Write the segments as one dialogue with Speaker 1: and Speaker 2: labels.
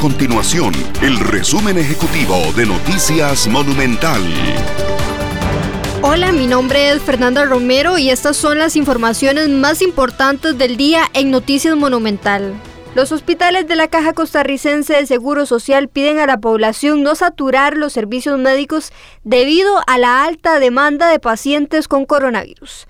Speaker 1: continuación el resumen ejecutivo de Noticias Monumental.
Speaker 2: Hola, mi nombre es Fernanda Romero y estas son las informaciones más importantes del día en Noticias Monumental. Los hospitales de la Caja Costarricense de Seguro Social piden a la población no saturar los servicios médicos debido a la alta demanda de pacientes con coronavirus.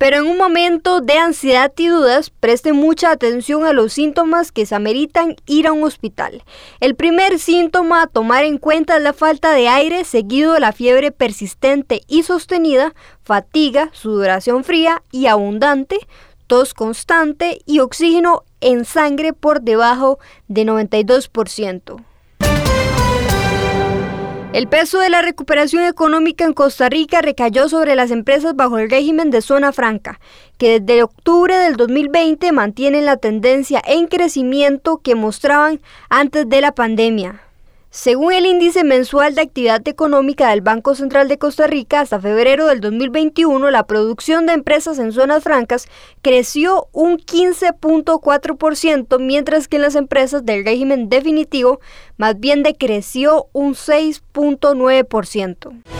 Speaker 2: Pero en un momento de ansiedad y dudas, presten mucha atención a los síntomas que se ameritan ir a un hospital. El primer síntoma a tomar en cuenta es la falta de aire, seguido de la fiebre persistente y sostenida, fatiga, sudoración fría y abundante, tos constante y oxígeno en sangre por debajo de 92%. El peso de la recuperación económica en Costa Rica recayó sobre las empresas bajo el régimen de zona franca, que desde octubre del 2020 mantienen la tendencia en crecimiento que mostraban antes de la pandemia. Según el índice mensual de actividad económica del Banco Central de Costa Rica, hasta febrero del 2021, la producción de empresas en zonas francas creció un 15.4%, mientras que en las empresas del régimen definitivo más bien decreció un 6.9%.